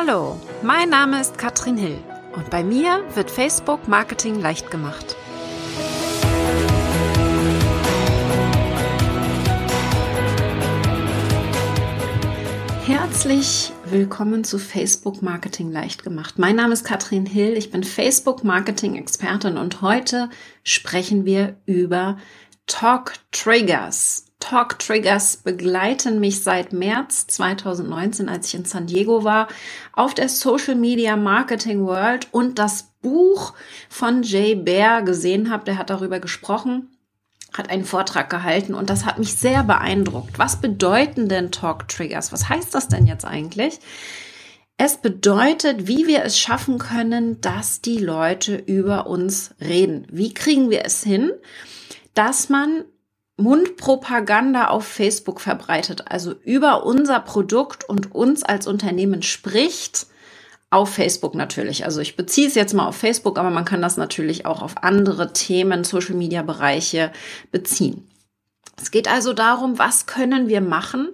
Hallo, mein Name ist Katrin Hill und bei mir wird Facebook Marketing leicht gemacht. Herzlich willkommen zu Facebook Marketing leicht gemacht. Mein Name ist Katrin Hill, ich bin Facebook Marketing Expertin und heute sprechen wir über Talk Triggers. Talk Triggers begleiten mich seit März 2019, als ich in San Diego war, auf der Social Media Marketing World und das Buch von Jay Bear gesehen habe. Der hat darüber gesprochen, hat einen Vortrag gehalten und das hat mich sehr beeindruckt. Was bedeuten denn Talk Triggers? Was heißt das denn jetzt eigentlich? Es bedeutet, wie wir es schaffen können, dass die Leute über uns reden. Wie kriegen wir es hin, dass man Mundpropaganda auf Facebook verbreitet, also über unser Produkt und uns als Unternehmen spricht, auf Facebook natürlich. Also ich beziehe es jetzt mal auf Facebook, aber man kann das natürlich auch auf andere Themen, Social-Media-Bereiche beziehen. Es geht also darum, was können wir machen,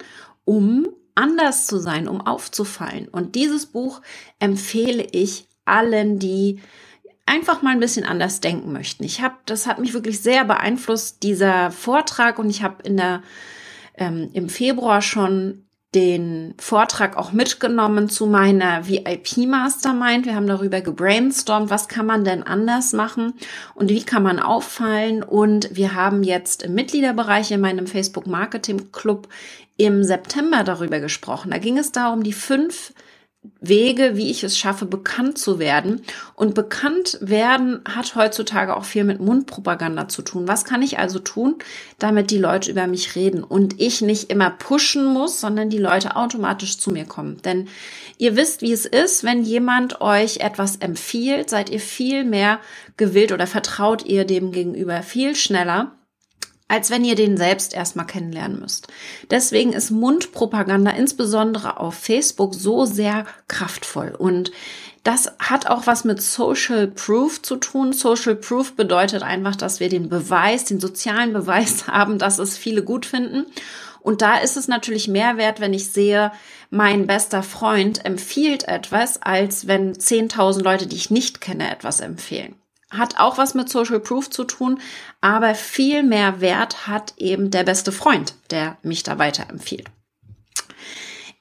um anders zu sein, um aufzufallen. Und dieses Buch empfehle ich allen, die einfach mal ein bisschen anders denken möchten. Ich habe, das hat mich wirklich sehr beeinflusst, dieser Vortrag, und ich habe in der ähm, im Februar schon den Vortrag auch mitgenommen zu meiner VIP Mastermind. Wir haben darüber gebrainstormt, was kann man denn anders machen und wie kann man auffallen. Und wir haben jetzt im Mitgliederbereich in meinem Facebook Marketing Club im September darüber gesprochen. Da ging es darum, die fünf Wege, wie ich es schaffe, bekannt zu werden. Und bekannt werden hat heutzutage auch viel mit Mundpropaganda zu tun. Was kann ich also tun, damit die Leute über mich reden und ich nicht immer pushen muss, sondern die Leute automatisch zu mir kommen? Denn ihr wisst, wie es ist, wenn jemand euch etwas empfiehlt, seid ihr viel mehr gewillt oder vertraut ihr dem gegenüber viel schneller als wenn ihr den selbst erstmal kennenlernen müsst. Deswegen ist Mundpropaganda insbesondere auf Facebook so sehr kraftvoll und das hat auch was mit Social Proof zu tun. Social Proof bedeutet einfach, dass wir den Beweis, den sozialen Beweis haben, dass es viele gut finden. Und da ist es natürlich mehr wert, wenn ich sehe, mein bester Freund empfiehlt etwas, als wenn 10.000 Leute, die ich nicht kenne, etwas empfehlen hat auch was mit Social Proof zu tun, aber viel mehr Wert hat eben der beste Freund, der mich da weiterempfiehlt.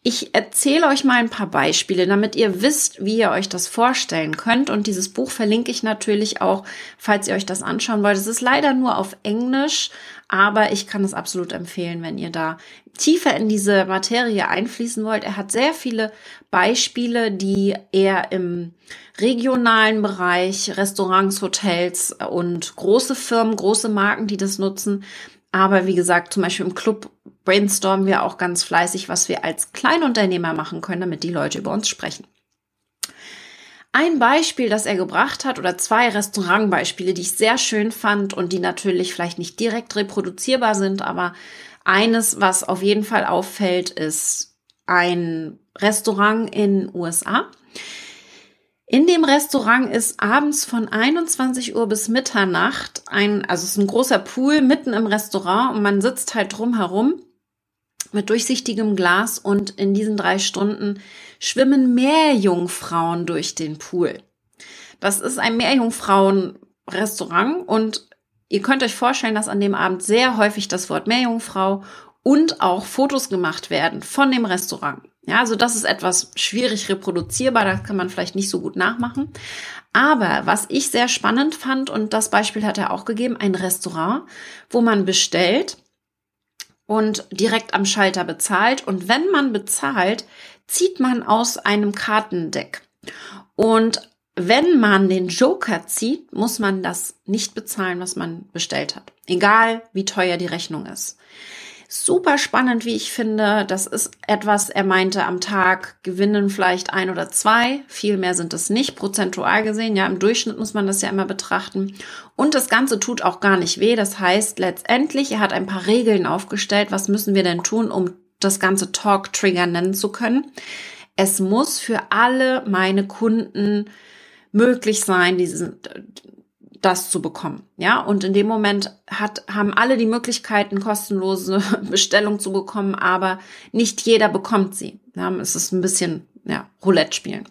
Ich erzähle euch mal ein paar Beispiele, damit ihr wisst, wie ihr euch das vorstellen könnt. Und dieses Buch verlinke ich natürlich auch, falls ihr euch das anschauen wollt. Es ist leider nur auf Englisch, aber ich kann es absolut empfehlen, wenn ihr da tiefer in diese Materie einfließen wollt. Er hat sehr viele Beispiele, die er im regionalen Bereich, Restaurants, Hotels und große Firmen, große Marken, die das nutzen, aber wie gesagt, zum Beispiel im Club brainstormen wir auch ganz fleißig, was wir als Kleinunternehmer machen können, damit die Leute über uns sprechen. Ein Beispiel, das er gebracht hat, oder zwei Restaurantbeispiele, die ich sehr schön fand und die natürlich vielleicht nicht direkt reproduzierbar sind, aber eines, was auf jeden Fall auffällt, ist ein Restaurant in USA. In dem Restaurant ist abends von 21 Uhr bis Mitternacht ein, also es ist ein großer Pool mitten im Restaurant und man sitzt halt drumherum mit durchsichtigem Glas und in diesen drei Stunden schwimmen Meerjungfrauen durch den Pool. Das ist ein Meerjungfrauen-Restaurant und ihr könnt euch vorstellen, dass an dem Abend sehr häufig das Wort Meerjungfrau und auch Fotos gemacht werden von dem Restaurant. Ja, also das ist etwas schwierig reproduzierbar, das kann man vielleicht nicht so gut nachmachen. Aber was ich sehr spannend fand, und das Beispiel hat er auch gegeben, ein Restaurant, wo man bestellt und direkt am Schalter bezahlt. Und wenn man bezahlt, zieht man aus einem Kartendeck. Und wenn man den Joker zieht, muss man das nicht bezahlen, was man bestellt hat. Egal, wie teuer die Rechnung ist. Super spannend, wie ich finde. Das ist etwas, er meinte, am Tag gewinnen vielleicht ein oder zwei. Viel mehr sind es nicht, prozentual gesehen. Ja, im Durchschnitt muss man das ja immer betrachten. Und das Ganze tut auch gar nicht weh. Das heißt, letztendlich, er hat ein paar Regeln aufgestellt. Was müssen wir denn tun, um das Ganze Talk-Trigger nennen zu können? Es muss für alle meine Kunden möglich sein, diesen, das zu bekommen. Ja, und in dem Moment hat, haben alle die Möglichkeiten, kostenlose Bestellung zu bekommen, aber nicht jeder bekommt sie. Ja, es ist ein bisschen ja, Roulette spielen.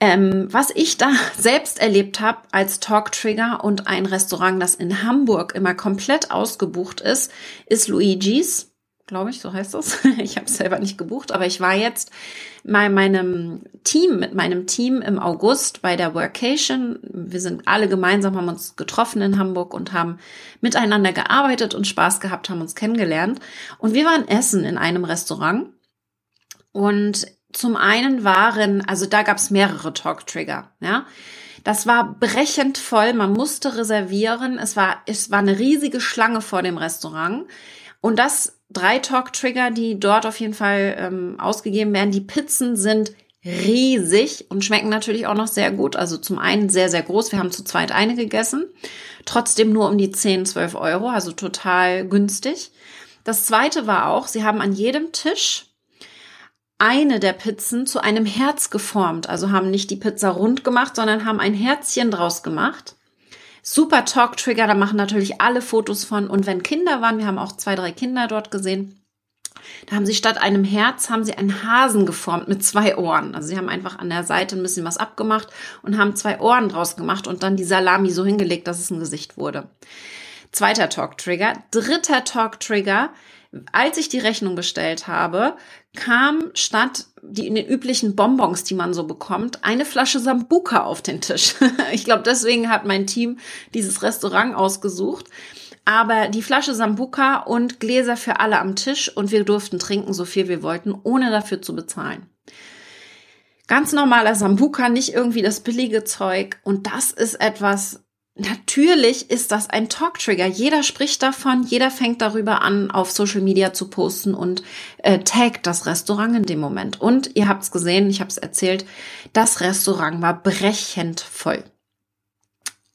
Ähm, was ich da selbst erlebt habe als Talk-Trigger und ein Restaurant, das in Hamburg immer komplett ausgebucht ist, ist Luigi's, glaube ich, so heißt es. Ich habe es selber nicht gebucht, aber ich war jetzt bei meinem Team, mit meinem Team im August bei der Workation. Wir sind alle gemeinsam, haben uns getroffen in Hamburg und haben miteinander gearbeitet und Spaß gehabt, haben uns kennengelernt. Und wir waren essen in einem Restaurant. Und zum einen waren, also da gab es mehrere Talk-Trigger, ja. Das war brechend voll, man musste reservieren. Es war, es war eine riesige Schlange vor dem Restaurant. Und das drei Talk-Trigger, die dort auf jeden Fall ähm, ausgegeben werden. Die Pizzen sind riesig und schmecken natürlich auch noch sehr gut. Also zum einen sehr, sehr groß. Wir haben zu zweit eine gegessen. Trotzdem nur um die 10, 12 Euro, also total günstig. Das zweite war auch, sie haben an jedem Tisch eine der Pizzen zu einem Herz geformt. Also haben nicht die Pizza rund gemacht, sondern haben ein Herzchen draus gemacht. Super Talk-Trigger, da machen natürlich alle Fotos von. Und wenn Kinder waren, wir haben auch zwei, drei Kinder dort gesehen, da haben sie statt einem Herz, haben sie einen Hasen geformt mit zwei Ohren. Also sie haben einfach an der Seite ein bisschen was abgemacht und haben zwei Ohren draus gemacht und dann die Salami so hingelegt, dass es ein Gesicht wurde. Zweiter Talk-Trigger. Dritter Talk-Trigger. Als ich die Rechnung bestellt habe, kam statt die in den üblichen Bonbons, die man so bekommt, eine Flasche Sambuka auf den Tisch. ich glaube, deswegen hat mein Team dieses Restaurant ausgesucht. Aber die Flasche Sambuka und Gläser für alle am Tisch und wir durften trinken, so viel wir wollten, ohne dafür zu bezahlen. Ganz normaler Sambuka, nicht irgendwie das billige Zeug. Und das ist etwas, Natürlich ist das ein Talk-Trigger. Jeder spricht davon, jeder fängt darüber an, auf Social Media zu posten und äh, taggt das Restaurant in dem Moment. Und ihr habt es gesehen, ich habe es erzählt, das Restaurant war brechend voll.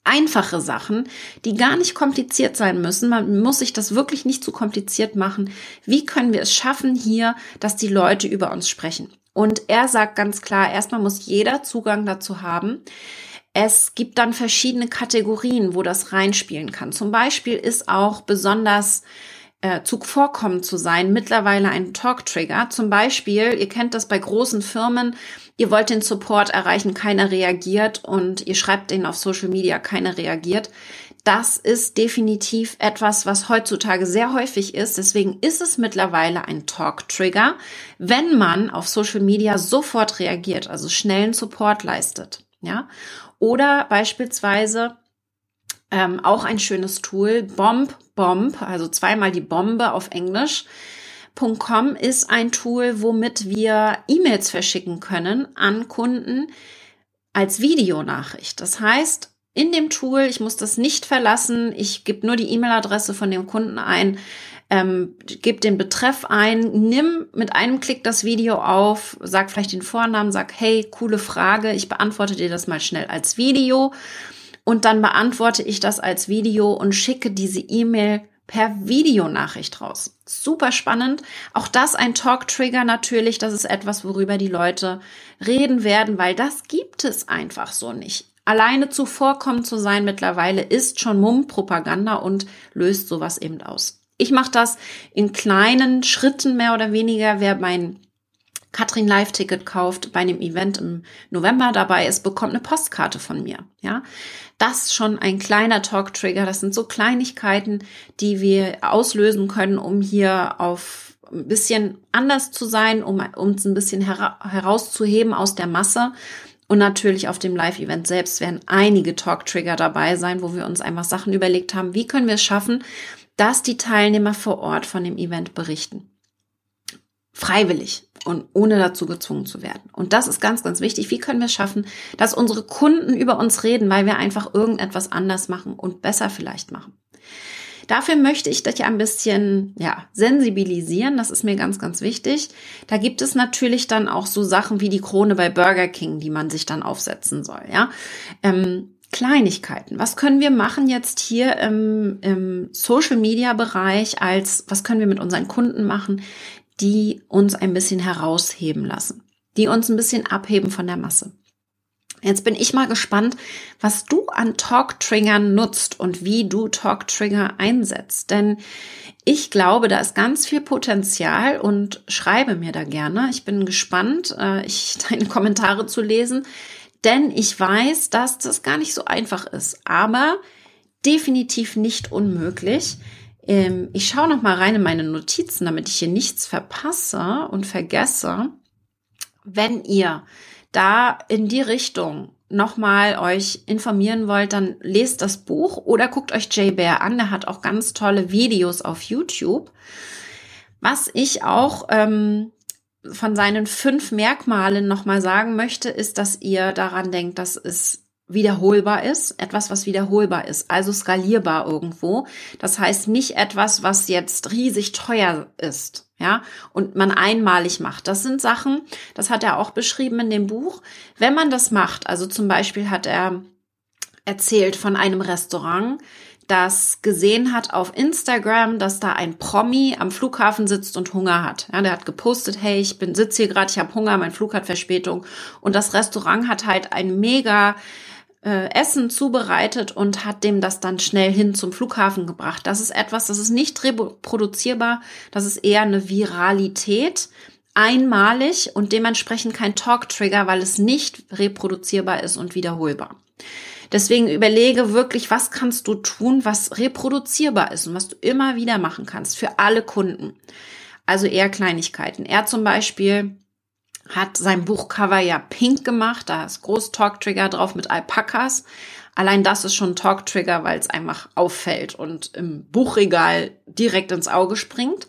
Einfache Sachen, die gar nicht kompliziert sein müssen. Man muss sich das wirklich nicht zu kompliziert machen. Wie können wir es schaffen hier, dass die Leute über uns sprechen? Und er sagt ganz klar, erstmal muss jeder Zugang dazu haben. Es gibt dann verschiedene Kategorien, wo das reinspielen kann. Zum Beispiel ist auch besonders äh, zuvorkommend zu sein mittlerweile ein Talk-Trigger. Zum Beispiel, ihr kennt das bei großen Firmen, ihr wollt den Support erreichen, keiner reagiert und ihr schreibt den auf Social Media, keiner reagiert. Das ist definitiv etwas, was heutzutage sehr häufig ist. Deswegen ist es mittlerweile ein Talk-Trigger, wenn man auf Social Media sofort reagiert, also schnellen Support leistet. Ja, oder beispielsweise ähm, auch ein schönes Tool, Bomb Bomb, also zweimal die Bombe auf Englisch. .com ist ein Tool, womit wir E-Mails verschicken können an Kunden als Videonachricht. Das heißt, in dem Tool, ich muss das nicht verlassen, ich gebe nur die E-Mail-Adresse von dem Kunden ein, ähm, gib den Betreff ein, nimm mit einem Klick das Video auf, sag vielleicht den Vornamen, sag, hey, coole Frage, ich beantworte dir das mal schnell als Video und dann beantworte ich das als Video und schicke diese E-Mail per Videonachricht raus. Super spannend. Auch das ein Talk-Trigger natürlich. Das ist etwas, worüber die Leute reden werden, weil das gibt es einfach so nicht. Alleine zuvorkommen zu sein mittlerweile ist schon Mumm-Propaganda und löst sowas eben aus. Ich mache das in kleinen Schritten mehr oder weniger. Wer mein Katrin Live-Ticket kauft bei einem Event im November dabei ist, bekommt eine Postkarte von mir. Ja, das ist schon ein kleiner Talk-Trigger. Das sind so Kleinigkeiten, die wir auslösen können, um hier auf ein bisschen anders zu sein, um uns ein bisschen hera herauszuheben aus der Masse. Und natürlich auf dem Live-Event selbst werden einige Talk-Trigger dabei sein, wo wir uns einfach Sachen überlegt haben, wie können wir es schaffen, dass die Teilnehmer vor Ort von dem Event berichten. Freiwillig und ohne dazu gezwungen zu werden. Und das ist ganz, ganz wichtig. Wie können wir es schaffen, dass unsere Kunden über uns reden, weil wir einfach irgendetwas anders machen und besser vielleicht machen? Dafür möchte ich dich ein bisschen, ja, sensibilisieren. Das ist mir ganz, ganz wichtig. Da gibt es natürlich dann auch so Sachen wie die Krone bei Burger King, die man sich dann aufsetzen soll, ja. Ähm, Kleinigkeiten. Was können wir machen jetzt hier im, im Social Media Bereich als, was können wir mit unseren Kunden machen, die uns ein bisschen herausheben lassen, die uns ein bisschen abheben von der Masse? Jetzt bin ich mal gespannt, was du an Talk-Triggern nutzt und wie du Talk-Trigger einsetzt. Denn ich glaube, da ist ganz viel Potenzial und schreibe mir da gerne. Ich bin gespannt, äh, ich, deine Kommentare zu lesen, denn ich weiß, dass das gar nicht so einfach ist, aber definitiv nicht unmöglich. Ähm, ich schaue noch mal rein in meine Notizen, damit ich hier nichts verpasse und vergesse. Wenn ihr da in die Richtung nochmal euch informieren wollt, dann lest das Buch oder guckt euch Jay Bear an. Der hat auch ganz tolle Videos auf YouTube. Was ich auch ähm, von seinen fünf Merkmalen nochmal sagen möchte, ist, dass ihr daran denkt, dass es wiederholbar ist, etwas, was wiederholbar ist, also skalierbar irgendwo. Das heißt nicht etwas, was jetzt riesig teuer ist, ja, und man einmalig macht. Das sind Sachen, das hat er auch beschrieben in dem Buch. Wenn man das macht, also zum Beispiel hat er erzählt von einem Restaurant, das gesehen hat auf Instagram, dass da ein Promi am Flughafen sitzt und Hunger hat. Ja, der hat gepostet, hey, ich bin sitze hier gerade, ich habe Hunger, mein Flug hat Verspätung und das Restaurant hat halt ein mega äh, Essen zubereitet und hat dem das dann schnell hin zum Flughafen gebracht. Das ist etwas, das ist nicht reproduzierbar, das ist eher eine Viralität, einmalig und dementsprechend kein Talk-Trigger, weil es nicht reproduzierbar ist und wiederholbar. Deswegen überlege wirklich, was kannst du tun, was reproduzierbar ist und was du immer wieder machen kannst für alle Kunden. Also eher Kleinigkeiten. Er zum Beispiel hat sein Buchcover ja pink gemacht, da ist groß Talk-Trigger drauf mit Alpakas. Allein das ist schon ein Talk-Trigger, weil es einfach auffällt und im Buchregal direkt ins Auge springt.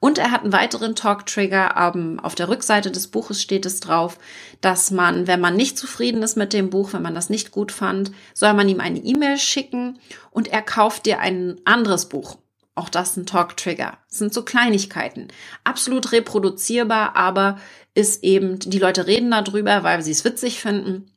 Und er hat einen weiteren Talk-Trigger. Ähm, auf der Rückseite des Buches steht es drauf, dass man, wenn man nicht zufrieden ist mit dem Buch, wenn man das nicht gut fand, soll man ihm eine E-Mail schicken und er kauft dir ein anderes Buch. Auch das ein Talk-Trigger. Das sind so Kleinigkeiten. Absolut reproduzierbar, aber ist eben, die Leute reden darüber, weil sie es witzig finden.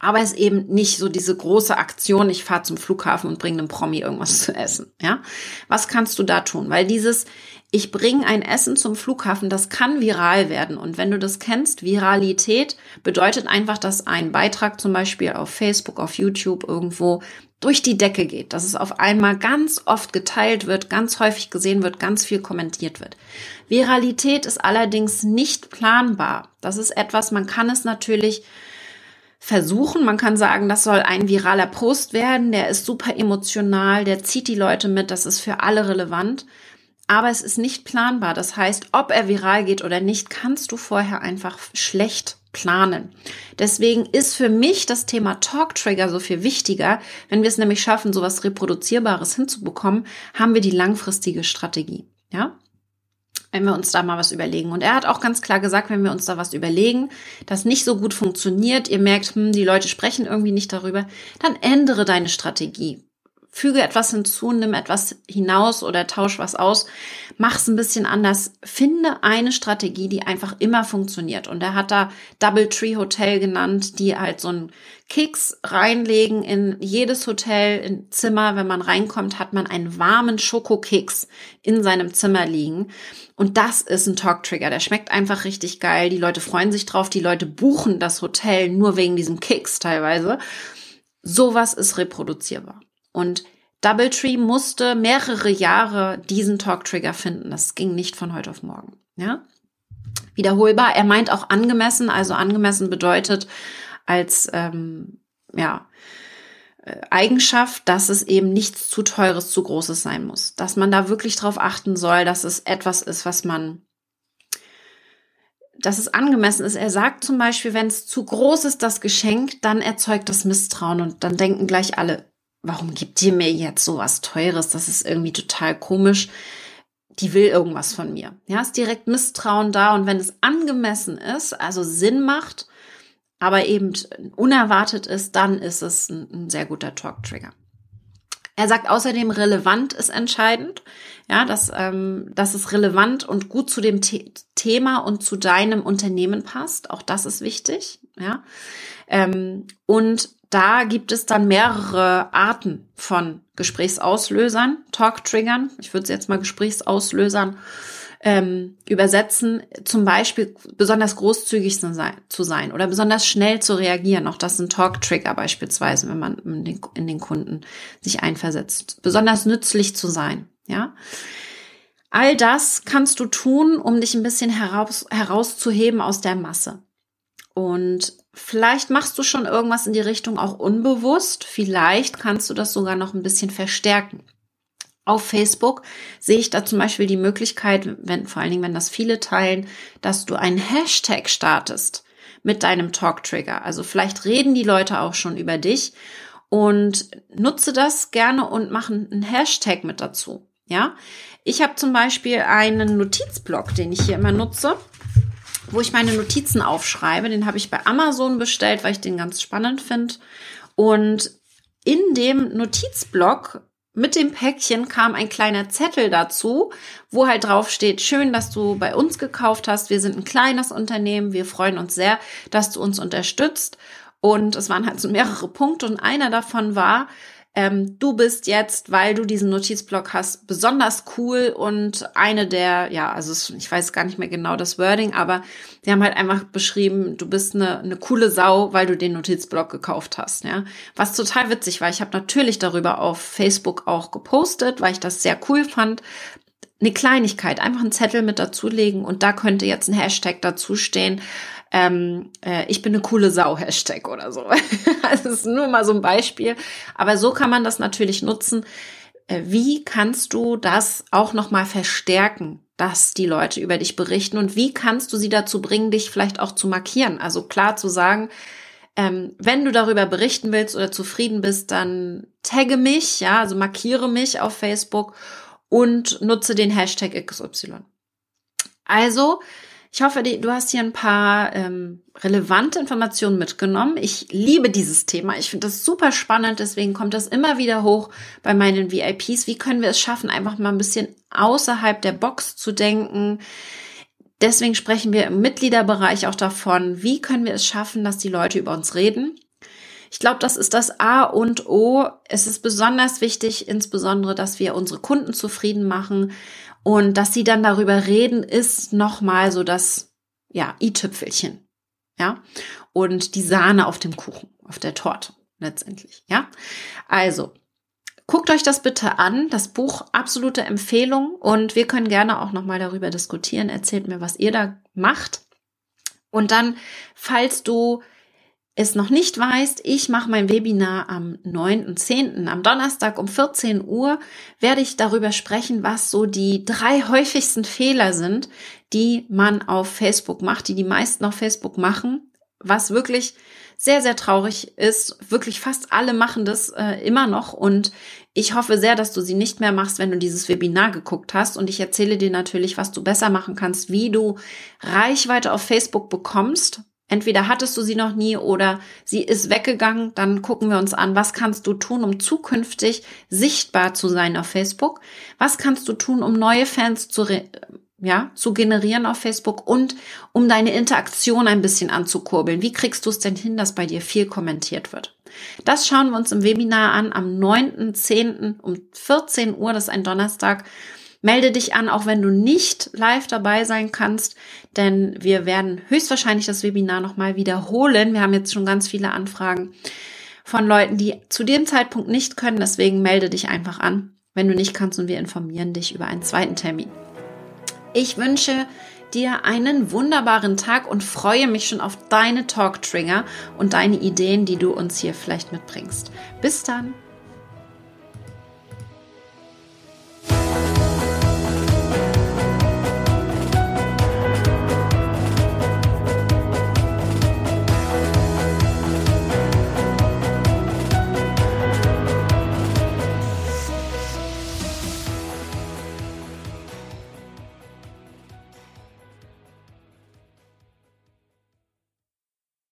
Aber es ist eben nicht so diese große Aktion, ich fahre zum Flughafen und bringe einem Promi irgendwas zu essen. Ja, was kannst du da tun? Weil dieses, ich bringe ein Essen zum Flughafen, das kann viral werden. Und wenn du das kennst, Viralität bedeutet einfach, dass ein Beitrag zum Beispiel auf Facebook, auf YouTube irgendwo durch die Decke geht, dass es auf einmal ganz oft geteilt wird, ganz häufig gesehen wird, ganz viel kommentiert wird. Viralität ist allerdings nicht planbar. Das ist etwas, man kann es natürlich versuchen. Man kann sagen, das soll ein viraler Post werden, der ist super emotional, der zieht die Leute mit, das ist für alle relevant. Aber es ist nicht planbar. Das heißt, ob er viral geht oder nicht, kannst du vorher einfach schlecht planen. Deswegen ist für mich das Thema Talk Trigger so viel wichtiger. Wenn wir es nämlich schaffen, sowas reproduzierbares hinzubekommen, haben wir die langfristige Strategie. Ja? Wenn wir uns da mal was überlegen. Und er hat auch ganz klar gesagt, wenn wir uns da was überlegen, das nicht so gut funktioniert, ihr merkt, hm, die Leute sprechen irgendwie nicht darüber, dann ändere deine Strategie füge etwas hinzu, nimm etwas hinaus oder tausch was aus, mach's ein bisschen anders. Finde eine Strategie, die einfach immer funktioniert. Und er hat da Double Tree Hotel genannt, die halt so einen Keks reinlegen in jedes Hotel, in Zimmer. Wenn man reinkommt, hat man einen warmen Schokokeks in seinem Zimmer liegen. Und das ist ein Talk Trigger. Der schmeckt einfach richtig geil. Die Leute freuen sich drauf. Die Leute buchen das Hotel nur wegen diesem Keks teilweise. Sowas ist reproduzierbar. Und Doubletree musste mehrere Jahre diesen Talk-Trigger finden. Das ging nicht von heute auf morgen. Ja? Wiederholbar. Er meint auch angemessen. Also angemessen bedeutet als ähm, ja, äh, Eigenschaft, dass es eben nichts zu teures, zu großes sein muss. Dass man da wirklich drauf achten soll, dass es etwas ist, was man dass es angemessen ist. Er sagt zum Beispiel, wenn es zu groß ist, das Geschenk, dann erzeugt das Misstrauen und dann denken gleich alle, warum gibt ihr mir jetzt so was Teures? Das ist irgendwie total komisch. Die will irgendwas von mir. Ja, ist direkt Misstrauen da. Und wenn es angemessen ist, also Sinn macht, aber eben unerwartet ist, dann ist es ein, ein sehr guter Talk-Trigger. Er sagt außerdem, relevant ist entscheidend. Ja, dass, ähm, dass es relevant und gut zu dem The Thema und zu deinem Unternehmen passt. Auch das ist wichtig. Ja. Ähm, und da gibt es dann mehrere Arten von Gesprächsauslösern, Talk-Triggern. Ich würde es jetzt mal Gesprächsauslösern ähm, übersetzen, zum Beispiel besonders großzügig zu sein oder besonders schnell zu reagieren. Auch das sind Talk-Trigger beispielsweise, wenn man in den, in den Kunden sich einversetzt. Besonders nützlich zu sein, ja. All das kannst du tun, um dich ein bisschen heraus, herauszuheben aus der Masse. Und vielleicht machst du schon irgendwas in die Richtung auch unbewusst. Vielleicht kannst du das sogar noch ein bisschen verstärken. Auf Facebook sehe ich da zum Beispiel die Möglichkeit, wenn, vor allen Dingen, wenn das viele teilen, dass du einen Hashtag startest mit deinem Talk-Trigger. Also vielleicht reden die Leute auch schon über dich und nutze das gerne und machen einen Hashtag mit dazu. Ja, ich habe zum Beispiel einen Notizblock, den ich hier immer nutze, wo ich meine Notizen aufschreibe. Den habe ich bei Amazon bestellt, weil ich den ganz spannend finde. Und in dem Notizblock mit dem Päckchen kam ein kleiner Zettel dazu, wo halt drauf steht, schön, dass du bei uns gekauft hast. Wir sind ein kleines Unternehmen. Wir freuen uns sehr, dass du uns unterstützt. Und es waren halt so mehrere Punkte und einer davon war, ähm, du bist jetzt, weil du diesen Notizblock hast, besonders cool und eine der, ja, also ich weiß gar nicht mehr genau das Wording, aber die haben halt einfach beschrieben, du bist eine, eine coole Sau, weil du den Notizblock gekauft hast, ja. Was total witzig war. Ich habe natürlich darüber auf Facebook auch gepostet, weil ich das sehr cool fand eine Kleinigkeit, einfach einen Zettel mit dazulegen und da könnte jetzt ein Hashtag dazu stehen. Ähm, äh, ich bin eine coole Sau Hashtag oder so. das ist nur mal so ein Beispiel. Aber so kann man das natürlich nutzen. Äh, wie kannst du das auch noch mal verstärken, dass die Leute über dich berichten und wie kannst du sie dazu bringen, dich vielleicht auch zu markieren? Also klar zu sagen, ähm, wenn du darüber berichten willst oder zufrieden bist, dann tagge mich, ja, also markiere mich auf Facebook und nutze den Hashtag XY. Also, ich hoffe, du hast hier ein paar ähm, relevante Informationen mitgenommen. Ich liebe dieses Thema. Ich finde das super spannend. Deswegen kommt das immer wieder hoch bei meinen VIPs. Wie können wir es schaffen, einfach mal ein bisschen außerhalb der Box zu denken? Deswegen sprechen wir im Mitgliederbereich auch davon, wie können wir es schaffen, dass die Leute über uns reden. Ich glaube, das ist das A und O. Es ist besonders wichtig, insbesondere, dass wir unsere Kunden zufrieden machen und dass sie dann darüber reden, ist nochmal so das, ja, i-Tüpfelchen. Ja, und die Sahne auf dem Kuchen, auf der Torte letztendlich. Ja, also Guckt euch das bitte an, das Buch absolute Empfehlung und wir können gerne auch noch mal darüber diskutieren. Erzählt mir, was ihr da macht. Und dann, falls du es noch nicht weißt, ich mache mein Webinar am 9.10. Am Donnerstag um 14 Uhr werde ich darüber sprechen, was so die drei häufigsten Fehler sind, die man auf Facebook macht, die die meisten auf Facebook machen, was wirklich sehr, sehr traurig ist. Wirklich fast alle machen das äh, immer noch und ich hoffe sehr, dass du sie nicht mehr machst, wenn du dieses Webinar geguckt hast und ich erzähle dir natürlich, was du besser machen kannst, wie du Reichweite auf Facebook bekommst Entweder hattest du sie noch nie oder sie ist weggegangen. Dann gucken wir uns an, was kannst du tun, um zukünftig sichtbar zu sein auf Facebook? Was kannst du tun, um neue Fans zu, ja, zu generieren auf Facebook und um deine Interaktion ein bisschen anzukurbeln? Wie kriegst du es denn hin, dass bei dir viel kommentiert wird? Das schauen wir uns im Webinar an am 9.10. um 14 Uhr, das ist ein Donnerstag. Melde dich an, auch wenn du nicht live dabei sein kannst, denn wir werden höchstwahrscheinlich das Webinar nochmal wiederholen. Wir haben jetzt schon ganz viele Anfragen von Leuten, die zu dem Zeitpunkt nicht können. Deswegen melde dich einfach an, wenn du nicht kannst und wir informieren dich über einen zweiten Termin. Ich wünsche dir einen wunderbaren Tag und freue mich schon auf deine Talk-Trigger und deine Ideen, die du uns hier vielleicht mitbringst. Bis dann!